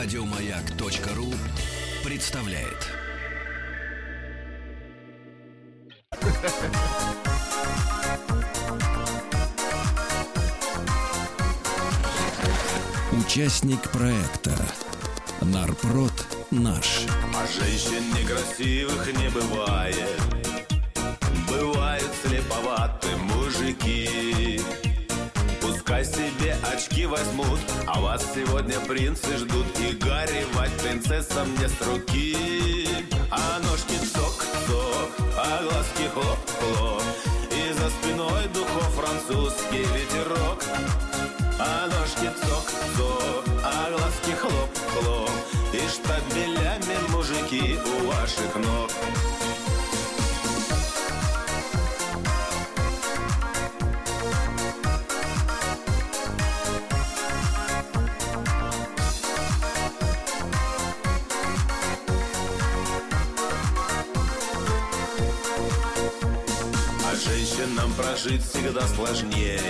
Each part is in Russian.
Радиомаяк.ру представляет. Участник проекта Нарпрод наш. А женщин некрасивых не бывает Бывают слеповаты мужики очки возьмут А вас сегодня принцы ждут. И горевать принцессам не с руки. А ножки цок-цок, а глазки хлоп-хлоп. И за спиной духов французский ветерок. А ножки цок-цок, а глазки хлоп-хлоп. И штабелями мужики у ваших ног женщинам прожить всегда сложнее.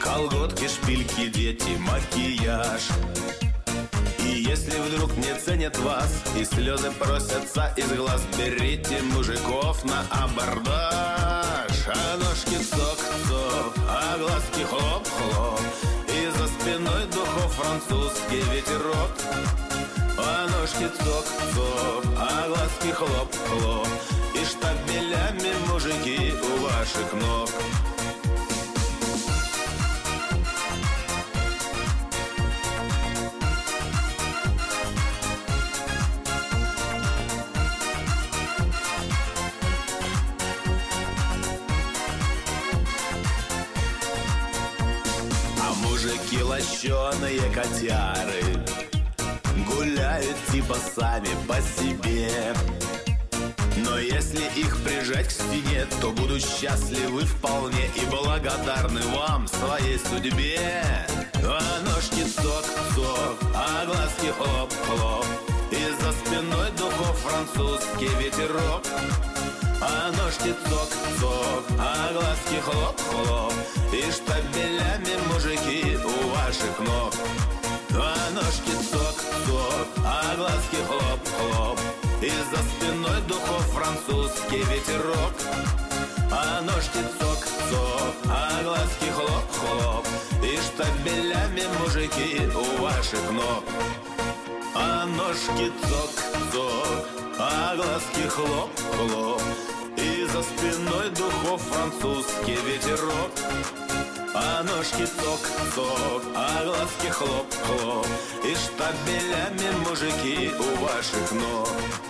Колготки, шпильки, дети, макияж. И если вдруг не ценят вас И слезы просятся из глаз Берите мужиков на абордаж. А ножки цок-цок, а глазки хлоп-хлоп. И за спиной духов французский ветерок. А ножки цок-цок, а глазки хлоп-хлоп. И штабелями мужики у ваших ног. А мужики лощеные котяры Гуляют типа сами по себе если их прижать к стене, то буду счастливы вполне и благодарны вам, своей судьбе. А ножки цок-цок, а глазки хлоп-хлоп, и за спиной духов французский ветерок. А ножки цок-цок, а глазки хлоп-хлоп, и штабелями мужики у ваших ног. А ножки цок-цок, а глазки хлоп-хлоп И за спиной духов французский ветерок. А ножки цок-цок, а глазки хлоп-хлоп И штабелями мужики у ваших ног. А ножки цок-цок, а глазки хлоп-хлоп И за спиной духов французский ветерок. А ножки цок-цок, а глазки хлоп-хлоп И штабелями мужики у ваших ног